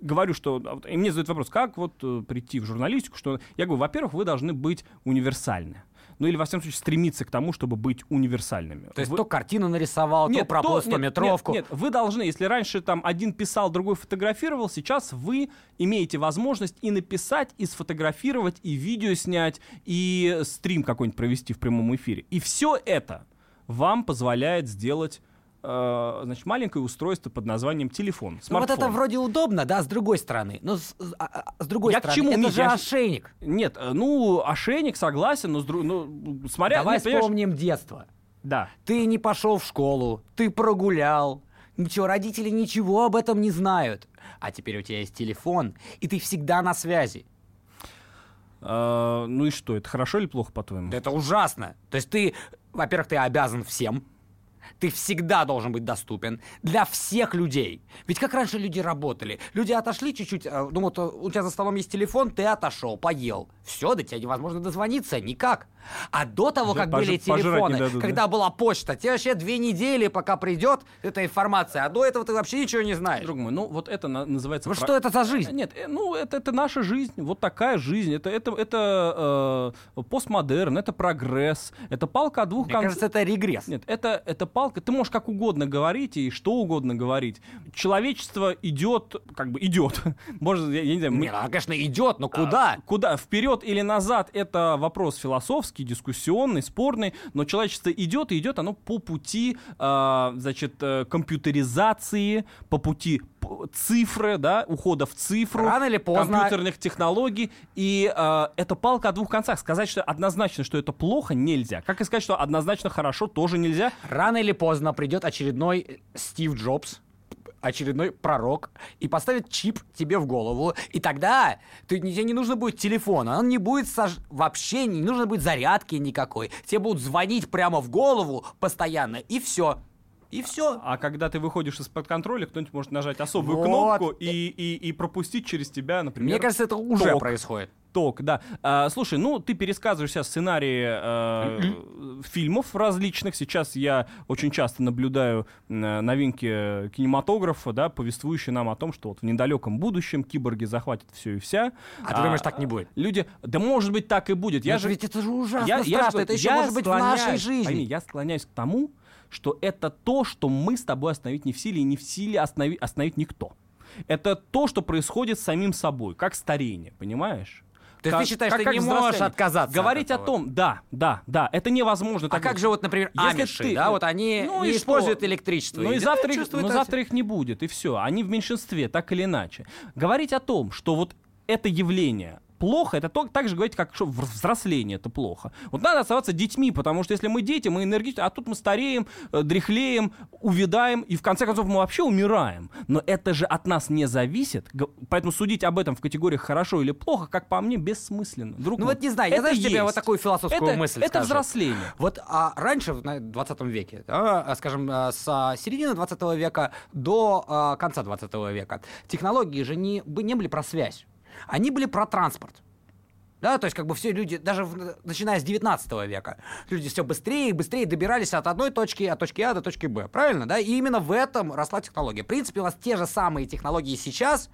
говорю, что... а И мне задают вопрос, как вот э, прийти в журналистику? Что... Я говорю, во-первых, вы должны быть универсальны. Ну или, во всяком случае, стремиться к тому, чтобы быть универсальными.
То есть
Вы-
то картину нарисовал, то
нет, то-
то
нет,
метровку.
Нет, нет, вы должны, если раньше там один писал, другой фотографировал, сейчас вы имеете возможность и написать, и сфотографировать, и видео снять, и стрим какой-нибудь провести в прямом эфире. И все это вам позволяет сделать э, значит, маленькое устройство под названием телефон.
Ну вот
смартфон.
это вроде удобно, да, с другой стороны. Но с, с- а- а- с другой
Я к
стороны,
чему,
это
Мить?
же
Я-
ошейник.
Нет, э, ну, ошейник, согласен, но, с дру- ну, смотря...
Давай
нет, понимаешь,
вспомним детство.
Да.
Ты не пошел в школу, ты прогулял. Ничего, родители ничего об этом не знают. А теперь у тебя есть телефон, и ты всегда на связи.
Э, ну и что, это хорошо или плохо, по-твоему?
Да Это ужасно. То есть ты, во-первых, ты обязан всем. Ты всегда должен быть доступен для всех людей. Ведь как раньше люди работали? Люди отошли чуть-чуть, э, ну вот э, у тебя за столом есть телефон, ты отошел, поел. Все, до тебя невозможно дозвониться, никак. А до того,
Пож-
как были
пожрать не
телефоны,
дадут, да?
когда была почта, тебе вообще две недели, пока придет эта информация, а до этого ты вообще ничего не знаешь.
Друг мой, ну вот это на- называется...
Вот
про-
что это за жизнь?
Нет, э, ну это, это наша жизнь, вот такая жизнь. Это, это, это э, постмодерн, это прогресс, это палка о двух
Мне
концах.
кажется, это регресс.
Нет, это, это палка, ты можешь как угодно говорить и что угодно говорить. Человечество идет, как бы идет. Может, я, я не знаю, мы-
Не, ну, она, конечно, идет, но куда?
а, Куда? Вперед или назад? Это вопрос философский, дискуссионный, спорный, но человечество идет и идет оно по пути, а, значит, э, компьютеризации, по пути цифры, да, ухода в цифру,
Рано или поздно-
компьютерных технологий, и а, это палка о двух концах. Сказать, что однозначно, что это плохо, нельзя. Как и сказать, что однозначно хорошо, тоже нельзя.
Рано или поздно придет очередной э, Стив Джобс, очередной пророк и поставит чип тебе в голову, и тогда ты, тебе не нужно будет телефона, он не будет сож- вообще не нужно будет зарядки никакой, тебе будут звонить прямо в голову постоянно, и все. И все.
А когда ты выходишь из-под контроля, кто-нибудь может нажать особую
Вот.
кнопку и, и, и пропустить через тебя, например,
Мне кажется, это уже
ток.
происходит.
ток, да. А, слушай, ну ты пересказываешь сейчас сценарии э, фильмов различных. Сейчас я очень часто наблюдаю э, новинки кинематографа, да, повествующие нам о том, что вот в недалеком будущем киборги захватят все и вся.
А ты думаешь, так не будет?
Люди, да может быть так и будет. Я
Но
же
ведь это же ужасно
я, я
страшно,
же-
это еще
я
может быть в нашей жизни.
пойми, я склоняюсь к тому, что это то, что мы с тобой остановить не в силе, и не в силе остановить, остановить никто. Это то, что происходит с самим собой, как старение, понимаешь?
То есть ты считаешь, ты не можешь отказаться от
Говорить о
этого?
том, да, да, да, это невозможно.
А как же вот, например,
Если
амиши,
ты-
да, вот они
Ну
не
и
используют
что?
электричество.
Ну и
да,
завтра, их, ну, завтра их не будет, и все. Они в меньшинстве, так или иначе. Говорить о том, что вот это явление плохо, это то, так же говорить, как что взросление это плохо. Вот надо оставаться детьми, потому что если мы дети, мы энергичны, а тут мы стареем, э, дряхлеем, увядаем, и в конце концов мы вообще умираем. Но это же от нас не зависит, поэтому судить об этом в категориях хорошо или плохо, как по мне, бессмысленно. Друг
Ну
мой,
вот не знаю, я знаешь, тебе
есть.
вот такую философскую
Это-
мысль
Это
скажу.
взросление.
Вот а раньше, в на- 20 веке, а, скажем, а, с середины 20 века до а, конца 20 века, технологии же не, не были про связь. Они были про транспорт. Да, то есть как бы все люди, даже в- начиная с 19 века, люди все быстрее и быстрее добирались от одной точки, от точки А до точки Б, правильно, да? И именно в этом росла технология. В принципе, у нас те же самые технологии сейчас,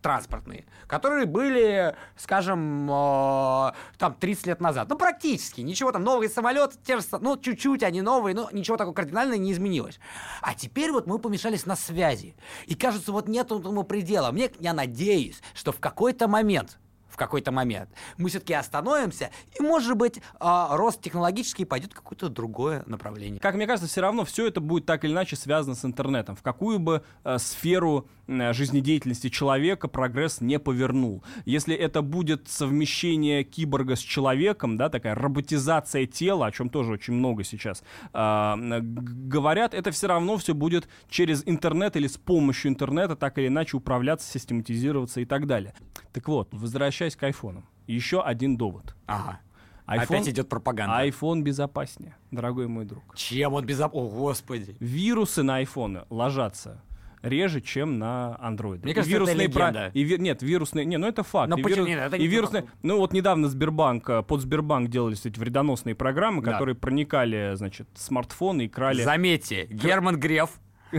транспортные, которые были, скажем, э, там 30 лет назад. Ну, практически. Ничего там, новый самолет, те же, ну, чуть-чуть они новые, но ничего такого кардинально не изменилось. А теперь вот мы помешались на связи. И кажется, вот нету этому предела. Мне, я надеюсь, что в какой-то момент какой-то момент. Мы все-таки остановимся, и, может быть, а, рост технологический пойдет в какое-то другое направление.
Как мне кажется, все равно все это будет так или иначе связано с интернетом. В какую бы э, сферу э, жизнедеятельности человека прогресс не повернул. Если это будет совмещение киборга с человеком, да, такая роботизация тела, о чем тоже очень много сейчас э, говорят, это все равно все будет через интернет или с помощью интернета так или иначе управляться, систематизироваться и так далее. Так вот, возвращаясь к айфонам. Еще один довод.
Ага.
iPhone,
Опять идет пропаганда.
iPhone безопаснее, дорогой мой друг.
Чем он безопасен? О, господи.
Вирусы на айфоны ложатся реже, чем на андроиды.
Мне
И
кажется, это
вирусные
легенда.
и ви- Нет, вирусные... Не, ну это факт.
Но
и
почему?
вирус-
Нет, это
и
не
вирусные...
факт.
Ну вот недавно Сбербанк, э, под Сбербанк делались эти вредоносные программы,
Да.
которые проникали, значит, в смартфоны и крали...
Заметьте, Герман Греф,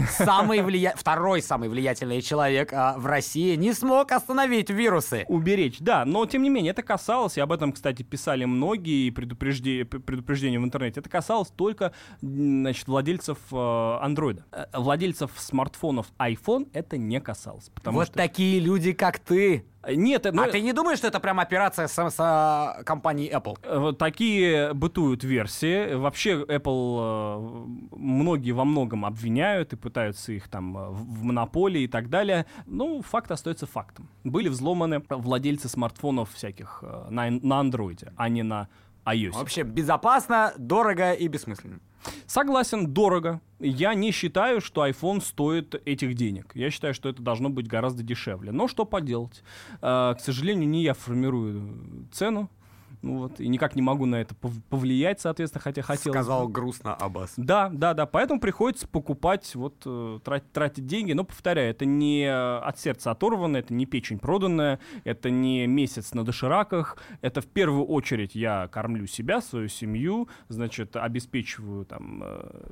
самый влия... второй самый влиятельный человек а, в России, не смог остановить вирусы.
уберечь. Да, но тем не менее это касалось, и об этом, кстати, писали многие предупреждения, предупреждения в интернете, это касалось только значит, владельцев э, андроида. Э, Владельцев смартфонов iPhone это не касалось. Потому
вот
что...
такие люди, как ты.
Нет, ну,
а ты не думаешь, что это прям операция с, с, а, компанией Apple?
Э, Такие бытуют версии. Вообще Apple э, многие во многом обвиняют и пытаются их там э, в монополии и так далее. Ну, факт остается фактом. Были взломаны владельцы смартфонов всяких на, на андроиде, а не на iOS.
Вообще безопасно, дорого и бессмысленно.
Согласен, дорого. Я не считаю, что iPhone стоит этих денег. Я считаю, что это должно быть гораздо дешевле. Но что поделать? Э, К сожалению, не я формирую цену. Ну вот, и никак не могу на это пов- повлиять, соответственно, хотя хотел.
Сказал грустно Аббас.
Да, да, да. Поэтому приходится покупать, вот э, трать- тратить деньги. Но повторяю, это не э, от сердца оторвано, это не печень проданная, это не месяц на дошираках. Это в первую очередь я кормлю себя, свою семью, значит, обеспечиваю там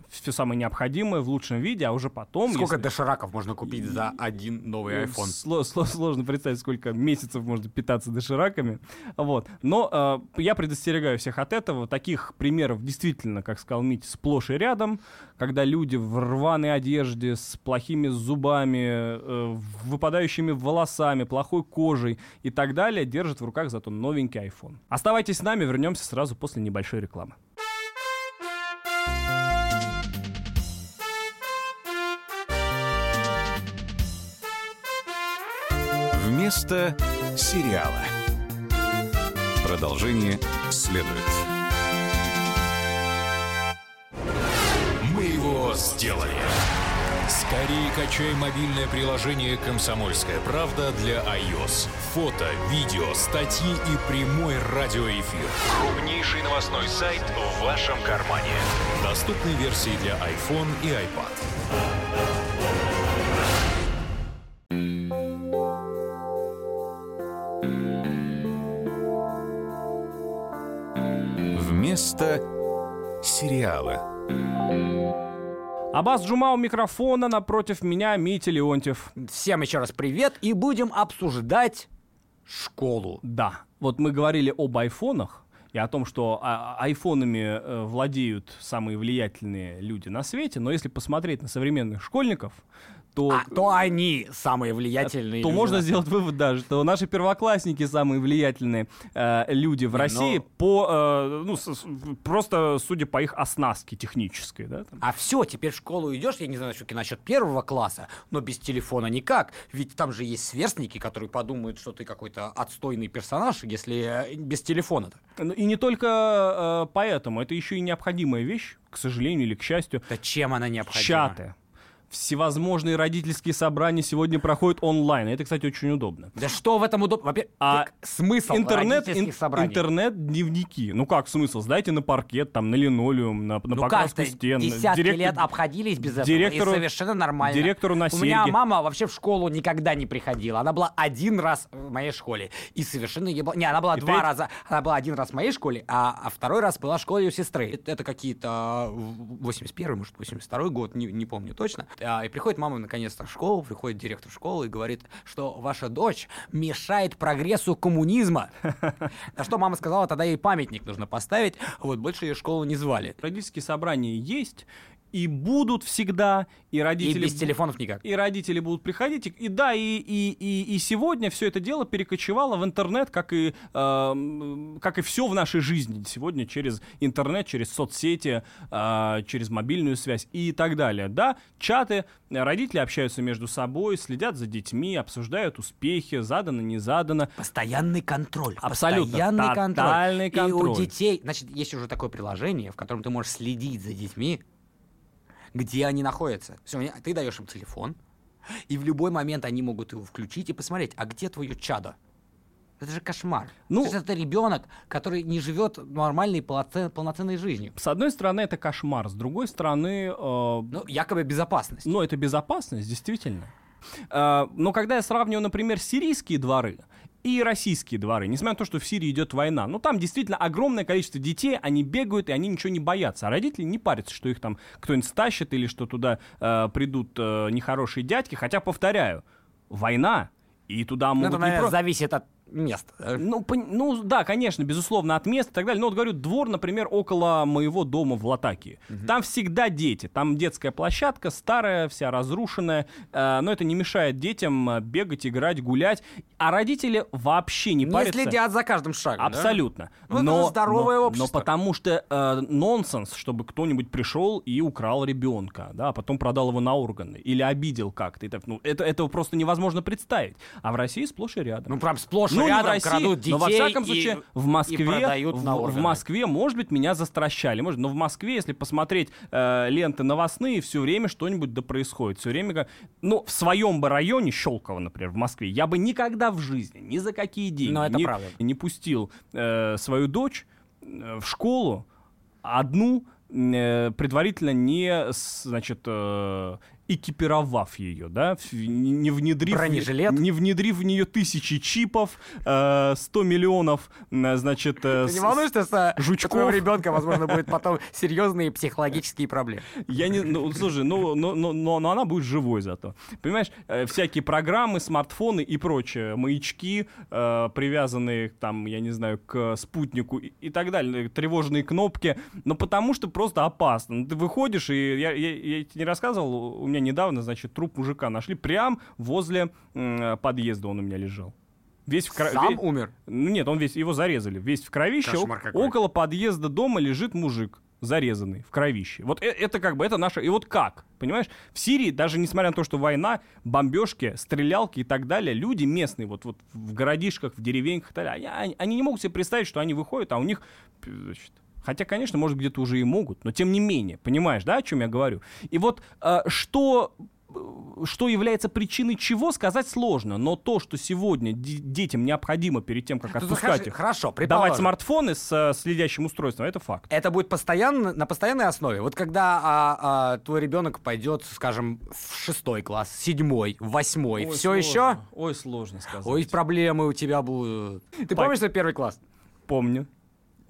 все самое необходимое в лучшем виде, а уже потом.
Сколько
если-
дошираков можно купить за один новый
ну,
iPhone?
сло- сло- сложно представить, сколько месяцев можно питаться дошираками. Вот. Но э, я предостерегаю всех от этого. Таких примеров действительно, как сказал Митя, сплошь и рядом. Когда люди в рваной одежде, с плохими зубами, э, выпадающими волосами, плохой кожей и так далее, держат в руках зато новенький iPhone. Оставайтесь с нами, вернемся сразу после небольшой рекламы.
Вместо сериала. Продолжение следует.
Мы его сделали. Скорее качай мобильное приложение «Комсомольская правда» для iOS. Фото, видео, статьи и прямой радиоэфир. Крупнейший новостной сайт в вашем кармане. Доступны версии для iPhone и iPad.
Вместо сериала.
Абаз Джума у микрофона, напротив меня Митя Леонтьев.
Всем еще раз привет и будем обсуждать школу.
Да, вот мы говорили об айфонах и о том, что а, айфонами э, владеют самые влиятельные люди на свете, но если посмотреть на современных школьников, то...
А, то они самые влиятельные.
то
люди
можно сделать вывод даже, что наши первоклассники самые влиятельные э, люди в России
но-
по, э, ну, с- с- просто судя по их оснастке технической, да, там.
А все, теперь в школу идешь, я не знаю, что насчет первого класса, но без телефона никак. Ведь там же есть сверстники, которые подумают, что ты какой-то отстойный персонаж, если э, без телефона-то.
Ну, И не только э, поэтому, это еще и необходимая вещь, к сожалению или к счастью,
Да чем она необходима?
чаты. Всевозможные родительские собрания сегодня проходят онлайн. Это, кстати, очень удобно.
Да что в этом удобно? Во-первых,
А
смысл
Интернет, ин-
собраний?
интернет-дневники. Ну как смысл? Сдайте на паркет, там, на линолеум, на, на
Ну
покраску стен.
десятки
Директор-
лет обходились без этого,
директору-
и совершенно нормально.
директору на
У меня мама вообще в школу никогда не приходила. Она была один раз в моей школе. И совершенно не была... Не, она была
И
два
треть-
раза. Она была один раз в моей школе, а, а второй раз была в школе у сестры. Это, это какие-то 81 может, 82 год, не, не помню точно. А, и приходит мама наконец-то в школу, приходит директор школы и говорит, что ваша дочь мешает прогрессу коммунизма. На что мама сказала, тогда ей памятник нужно поставить. Вот больше ее школу не звали.
Родительские собрания есть и будут всегда, и
И
родители...
без телефонов никак.
И родители будут приходить. И, и да, и, и, и, и сегодня все это дело перекочевало в интернет, как и, эм, как и все в нашей жизни. Сегодня через интернет, через соцсети, э, через мобильную связь и так далее. Да, чаты, э, родители общаются между собой, следят за детьми, обсуждают успехи, задано, не задано.
Постоянный контроль.
Абсолютно.
Постоянный
Тотальный
контроль. И у
контроль.
детей, значит, есть уже такое приложение, в котором ты можешь следить за детьми, где они находятся. Они- ты даешь им телефон, и в любой момент они могут его включить и посмотреть, а где твое чадо? Это же кошмар.
Ну-
То есть это ребенок, который не живет нормальной полноцен- полноценной жизнью.
С одной стороны, это кошмар, с другой стороны, э,
Ну, якобы безопасность.
Ну, это безопасность, действительно. Э, Но когда я сравниваю, например, сирийские дворы и российские дворы, несмотря на то, что в Сирии идет война, ну там действительно огромное количество детей, они бегают и они ничего не боятся, а родители не парятся, что их там кто-нибудь стащит или что туда э, придут э, нехорошие дядьки, хотя, повторяю, война, и туда
Ну,
могут
это,
не
наверное,
про-
зависит от места. да?
ну, пон- ну, да, конечно, безусловно, от места и так далее. Но вот говорю, двор, например, около моего дома в Латакии. Там всегда дети. Там детская площадка, старая, вся разрушенная. э, но это не мешает детям э, бегать, играть, гулять. А родители вообще не,
Не
парятся.
следят за каждым шагом. да?
Абсолютно.
Ну, это
но,
здоровое
но-
общество.
но потому что э, нонсенс, чтобы кто-нибудь пришел и украл ребенка, да, а потом продал его на органы или обидел как-то. Так, ну, это, этого просто невозможно представить. А в России сплошь и рядом.
Ну, прям сплошь
Ну, не в
рядом
России,
крадут детей
но во всяком
и-
случае в
и
Москве, в,
на
в
органы.
Москве, может быть, меня застращали, может, но в Москве, если посмотреть э, ленты новостные, все время что-нибудь да происходит, все время, как- ну, в своем бы районе Щелково, например, в Москве, я бы никогда в жизни, ни за какие деньги,
Но это
не,
правда.
не пустил э, свою дочь э, в школу одну, э, предварительно не, значит, э, экипировав ее, да, не не внедрив,
Бронежилет?
не внедрив в нее тысячи чипов, э, 100 миллионов, э, значит, э,
Ты не
с-
волнуешься, что
жучков.
ребенка, возможно, будет потом серьезные психологические проблемы?
Я не, ну, слушай, ну, ну, ну, но, но она будет живой зато. Понимаешь, э, всякие программы, смартфоны и прочее, маячки, э, привязанные, там, я не знаю, к спутнику и, и так далее, тревожные кнопки, но потому что просто опасно. Ну, Ты выходишь, и я, я, я тебе не рассказывал, у меня недавно, значит, труп мужика нашли прям возле м, подъезда он у меня лежал. Весь в крови.
Сам умер?
Ну, Нет, он весь, его зарезали. Весь в кровище. О- около подъезда дома лежит мужик зарезанный в кровище. Вот э- это как бы, это наше... И вот как? Понимаешь? В Сирии, даже несмотря на то, что война, бомбежки, стрелялки и так далее, люди местные, вот, вот в городишках, в деревеньках и так далее, они, они не могут себе представить, что они выходят, а у них... значит, Хотя, конечно, может, где-то уже и могут, но тем не менее, понимаешь, да, о чем я говорю? И вот э, что э, что является причиной чего, сказать сложно. Но то, что сегодня детям необходимо перед тем, как отпускать их,
хорошо,
давать смартфоны с э, следящим устройством, это факт.
Это будет постоянно, на постоянной основе. Вот когда а, а, твой ребенок пойдет, скажем, в шестой класс, седьмой, восьмой,
Ой,
все
сложно.
еще,
Ой, сложно сказать.
ой, проблемы у тебя будут. Ты
Пак-
помнишь свой первый класс?
Помню.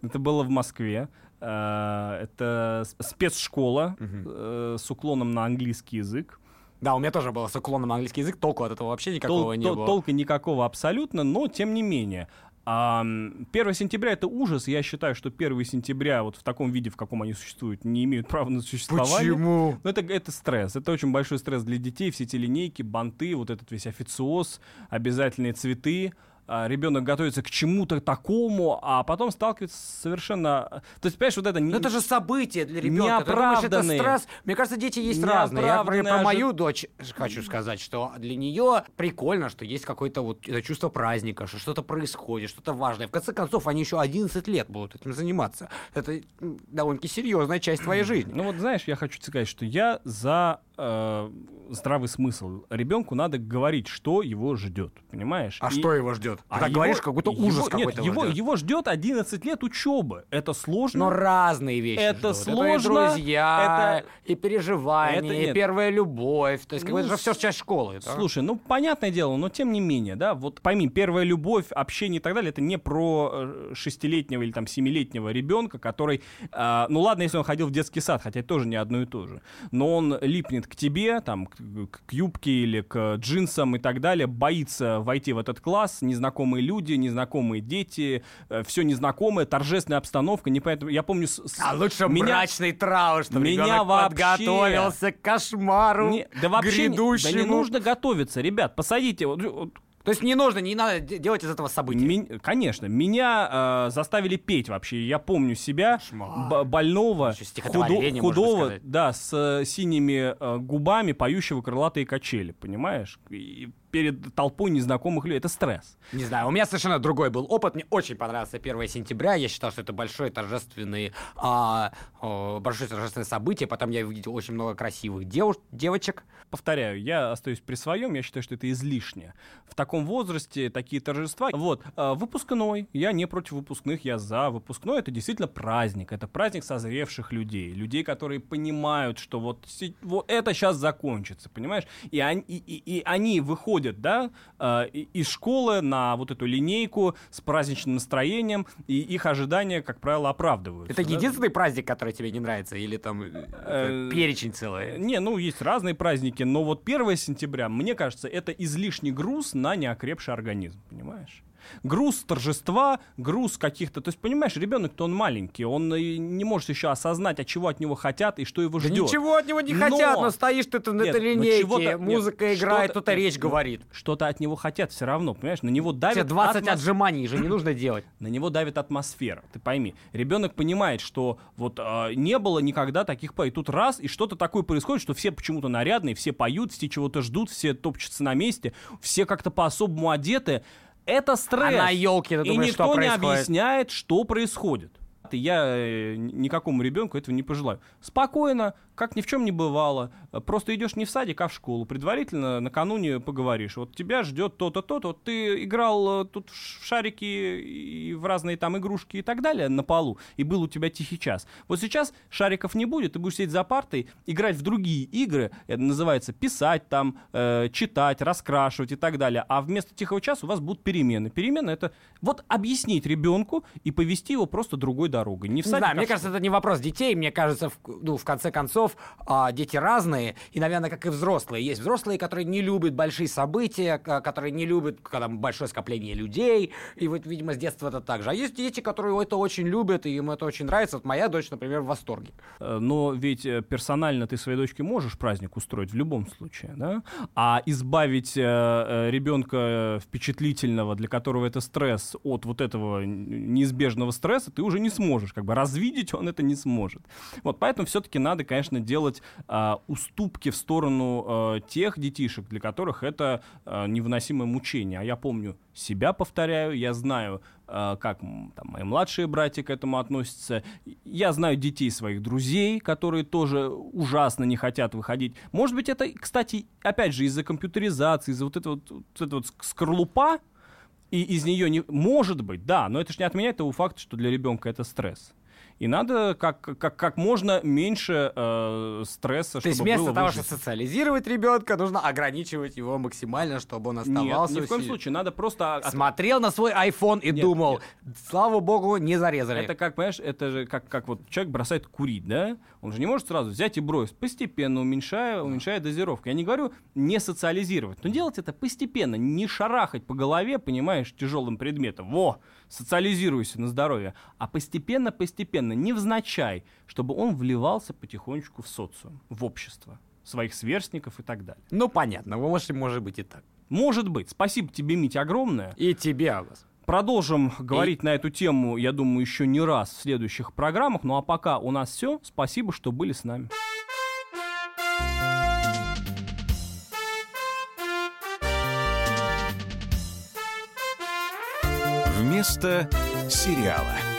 Это было в Москве. Э, Это спецшкола э, с уклоном на английский язык.
Да, у меня тоже было с уклоном на английский язык, толку от этого вообще никакого
Тол-
не
тол-
было.
Толка никакого абсолютно, но тем не менее. А, м, 1 сентября это ужас. Я считаю, что 1 сентября вот в таком виде, в каком они существуют, не имеют права на существование.
Почему?
Ну, это, это стресс. Это очень большой стресс для детей. Все эти линейки, банты, вот этот весь официоз, обязательные цветы. А, Ребенок готовится к чему-то такому, а потом сталкивается совершенно... То есть, понимаешь, вот это... не-
Ну это же событие для ребенка. Ты думаешь, это
Неоправданные.
стресс? Мне кажется, дети есть разные. Я, про
Неоправданные
мою дочь хочу сказать, что для нее прикольно, что есть какое-то вот это чувство праздника, что что-то происходит, что-то важное. В конце концов, они еще 11 лет будут этим заниматься. Это довольно-таки серьезная часть твоей жизни.
Ну вот знаешь, я хочу сказать, что я за э, здравый смысл. Ребенку надо говорить, что его ждет, понимаешь?
А
И-
что его ждет?
а
Ты так
его-
говоришь, как будто ужас
его- нет,
какой-то
его,
ждет.
его ждет 11 лет учебы. Это сложно.
Но разные вещи
Это
ждут.
сложно,
Это и друзья,
это-
и переживания,
это
и
нет.
первая любовь. То есть, как бы
Ну,
это же все часть школы. да?
Слушай, ну понятное дело, но тем не менее, да, вот пойми, первая любовь, общение и так далее, это не про э, шестилетнего или там семилетнего ребенка, который, э, ну ладно, если он ходил в детский сад, хотя это тоже не одно и то же, но он липнет к тебе, там, к, к юбке или к джинсам и так далее, боится войти в этот класс, незнакомые люди, незнакомые дети, все незнакомое, торжественная обстановка, непонятно, я помню... с- с-
А лучше
меня-
брачный траур, чтобы
меня вообще-
подготовился к кошмару
Не- да вообще не-
грядущему.
да не нужно готовиться, ребят, посадите, вот- вот
То есть не нужно, не надо де- делать из этого события.
Ми- конечно, меня э, заставили петь вообще. Я помню себя б- больного,
можно
худого, да, с э, синими э, губами, поющего крылатые качели, понимаешь? И перед толпой незнакомых людей. Это стресс.
Не знаю, у меня совершенно другой был опыт. Мне очень понравился 1 сентября. Я считал, что это большое торжественное, а, о, большое торжественное событие. Потом я увидел очень много красивых девуш- девочек.
Повторяю, я остаюсь при своем, я считаю, что это излишне. В таком возрасте такие торжества. Вот, э, выпускной, я не против выпускных, я за. Выпускной это действительно праздник. Это праздник созревших людей. Людей, которые понимают, что вот, вот это сейчас закончится, понимаешь? И они, и, и- и они выходят, да, э, из школы на вот эту линейку с праздничным настроением, и их ожидания, как правило, оправдываются.
Это
да.
единственный праздник, который тебе не нравится? Или там э,
Э,
перечень целый?
Не, ну есть разные праздники, но вот 1 сентября, мне кажется, это излишний груз на неокрепший организм, понимаешь? Груз торжества, груз каких-то... То есть, понимаешь, ребенок-то он маленький, он не может еще осознать, от чего от него хотят и что его
Да
ждет.
ничего от него не
Но-
хотят, но стоишь ты на
Нет,
этой
ну
линейке,
чего-то- нет,
музыка играет, кто-то речь
нет,
говорит.
Что-то от него хотят все равно, понимаешь? На него давит
Тебе 20
атмос-
отжиманий же не нужно делать.
на него давит атмосфера. Ты пойми, ребенок понимает, что вот а, не было никогда таких и тут раз и что-то такое происходит, что все почему-то нарядные, все поют, все чего-то ждут, все топчутся на месте, все как-то по-особому одеты. Это стресс.
А на елке ты
и
думаешь,
никто
что
не объясняет, что происходит. И Я э, никакому ребенку этого не пожелаю. Спокойно, как ни в чем не бывало. Э, Просто идешь не в садик, а в школу. Предварительно накануне поговоришь. Вот тебя ждет то-то, то-то. Вот ты играл э, тут в шарики и в разные там игрушки и так далее на полу, и был у тебя тихий час. Вот сейчас шариков не будет, ты будешь сидеть за партой, играть в другие игры, это называется писать там, э, читать, раскрашивать и так далее. А вместо тихого часа у вас будут перемены. Перемены это вот объяснить ребенку и повести его просто другой дорогой. Не в садик,
знаю,
а
мне кажется, это не вопрос детей. Мне кажется, в, ну, в конце концов, а, дети разные. И, наверное, как и взрослые. Есть взрослые, которые не любят большие события, которые не любят, когда большое скопление людей. И вот, видимо, с детства это так же. А есть дети, которые это очень любят, и им это очень нравится. Вот моя дочь, например, в восторге.
Э, Но ведь э, персонально ты своей дочке можешь праздник устроить в любом случае, да? А избавить э, ребенка впечатлительного, для которого это стресс, от вот этого неизбежного стресса, ты уже не сможешь. Как бы развидеть он это не сможет. Вот, поэтому все-таки надо, конечно, нужно делать э, уступки в сторону э, тех детишек, для которых это э, невыносимое мучение. А я помню себя, повторяю, я знаю, э, как там, мои младшие братья к этому относятся. Я знаю детей своих друзей, которые тоже ужасно не хотят выходить. Может быть, это, кстати, опять же, из-за компьютеризации, из-за вот этого вот, вот этой вот скорлупа, и из нее не... Может быть, да, но это же не отменяет того факта, что для ребенка это стресс. И надо как, как, как можно меньше э, стресса,
То есть
чтобы
вместо
было
того,
в жизни.
чтобы социализировать ребенка, нужно ограничивать его максимально, чтобы он
Нет,
оставался.
ни в коем случае. Надо просто... от-
Смотрел на свой iPhone и
Нет,
думал, слава богу, не зарезали.
Это как, понимаешь, это же как, как вот человек бросает курить, да? Он же не может сразу взять и бросить. Постепенно уменьшая, уменьшая дозировку. Я не говорю не социализировать, но делать это постепенно, не шарахать по голове, понимаешь, тяжелым предметом. Во, социализируйся на здоровье. А постепенно-постепенно, невзначай, чтобы он вливался потихонечку в социум, в общество своих сверстников и так далее.
Ну, понятно, вы можете, может быть и так.
Может быть. Спасибо тебе, Митя, огромное.
И тебе, Агас.
Продолжим говорить на эту тему, я думаю, еще не раз в следующих программах. Ну а пока у нас все. Спасибо, что были с нами.
Вместо сериала.